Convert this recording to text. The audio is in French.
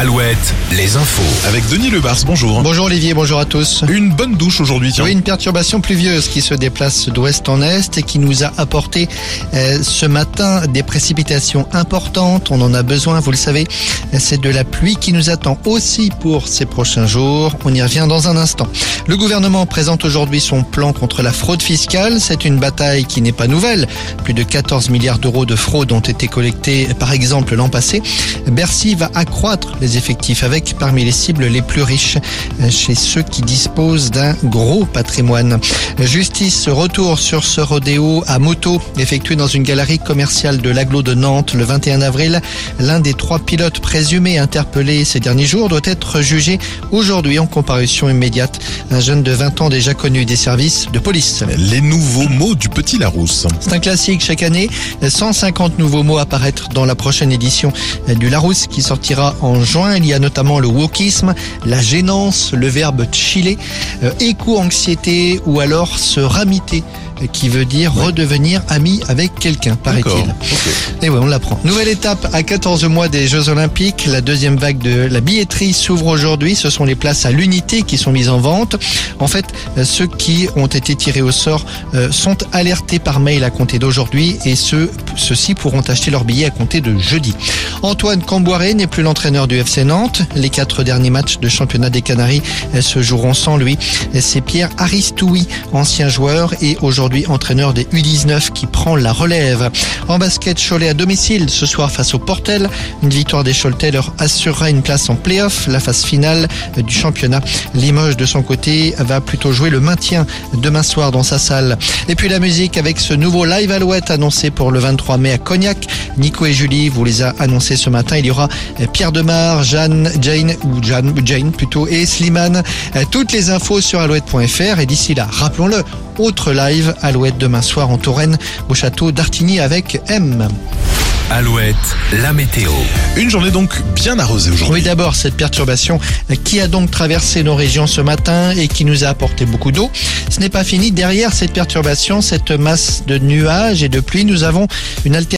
Alouette, les infos. Avec Denis Lebars, bonjour. Bonjour Olivier, bonjour à tous. Une bonne douche aujourd'hui, tiens. Oui, une perturbation pluvieuse qui se déplace d'ouest en est et qui nous a apporté euh, ce matin des précipitations importantes. On en a besoin, vous le savez. C'est de la pluie qui nous attend aussi pour ces prochains jours. On y revient dans un instant. Le gouvernement présente aujourd'hui son plan contre la fraude fiscale. C'est une bataille qui n'est pas nouvelle. Plus de 14 milliards d'euros de fraude ont été collectés, par exemple, l'an passé. Bercy va accroître les effectifs avec parmi les cibles les plus riches chez ceux qui disposent d'un gros patrimoine. Justice retour sur ce rodéo à moto effectué dans une galerie commerciale de l'aglo de Nantes le 21 avril. L'un des trois pilotes présumés interpellés ces derniers jours doit être jugé aujourd'hui en comparution immédiate. Un jeune de 20 ans déjà connu des services de police. Les nouveaux mots du Petit Larousse. C'est un classique chaque année. 150 nouveaux mots apparaître dans la prochaine édition du Larousse qui sortira en Il y a notamment le wokisme, la gênance, le verbe chiller, euh, éco-anxiété ou alors se ramiter qui veut dire redevenir ami avec quelqu'un, paraît-il. Et ouais, on l'apprend. Nouvelle étape à 14 mois des Jeux Olympiques. La deuxième vague de la billetterie s'ouvre aujourd'hui. Ce sont les places à l'unité qui sont mises en vente. En fait, euh, ceux qui ont été tirés au sort euh, sont alertés par mail à compter d'aujourd'hui et ceux, ceux-ci pourront acheter leurs billets à compter de jeudi. Antoine Camboiré n'est plus l'entraîneur du FC Nantes. Les quatre derniers matchs de championnat des Canaries euh, se joueront sans lui. C'est Pierre Aristoui, ancien joueur et entraîneur des U19 qui prend la relève. En basket, Cholet à domicile ce soir face au Portel. Une victoire des Choletais leur assurera une place en play-off, la phase finale du championnat. Limoges de son côté va plutôt jouer le maintien demain soir dans sa salle. Et puis la musique avec ce nouveau live Alouette annoncé pour le 23 mai à Cognac. Nico et Julie vous les a annoncés ce matin. Il y aura Pierre Demar, Jeanne, Jane ou Jeanne, Jane plutôt et Slimane. Toutes les infos sur alouette.fr et d'ici là, rappelons-le, autre live Alouette demain soir en Touraine au château d'Artigny avec M. Alouette, la météo. Une journée donc bien arrosée aujourd'hui. Oui, d'abord, cette perturbation qui a donc traversé nos régions ce matin et qui nous a apporté beaucoup d'eau. Ce n'est pas fini. Derrière cette perturbation, cette masse de nuages et de pluie, nous avons une alternative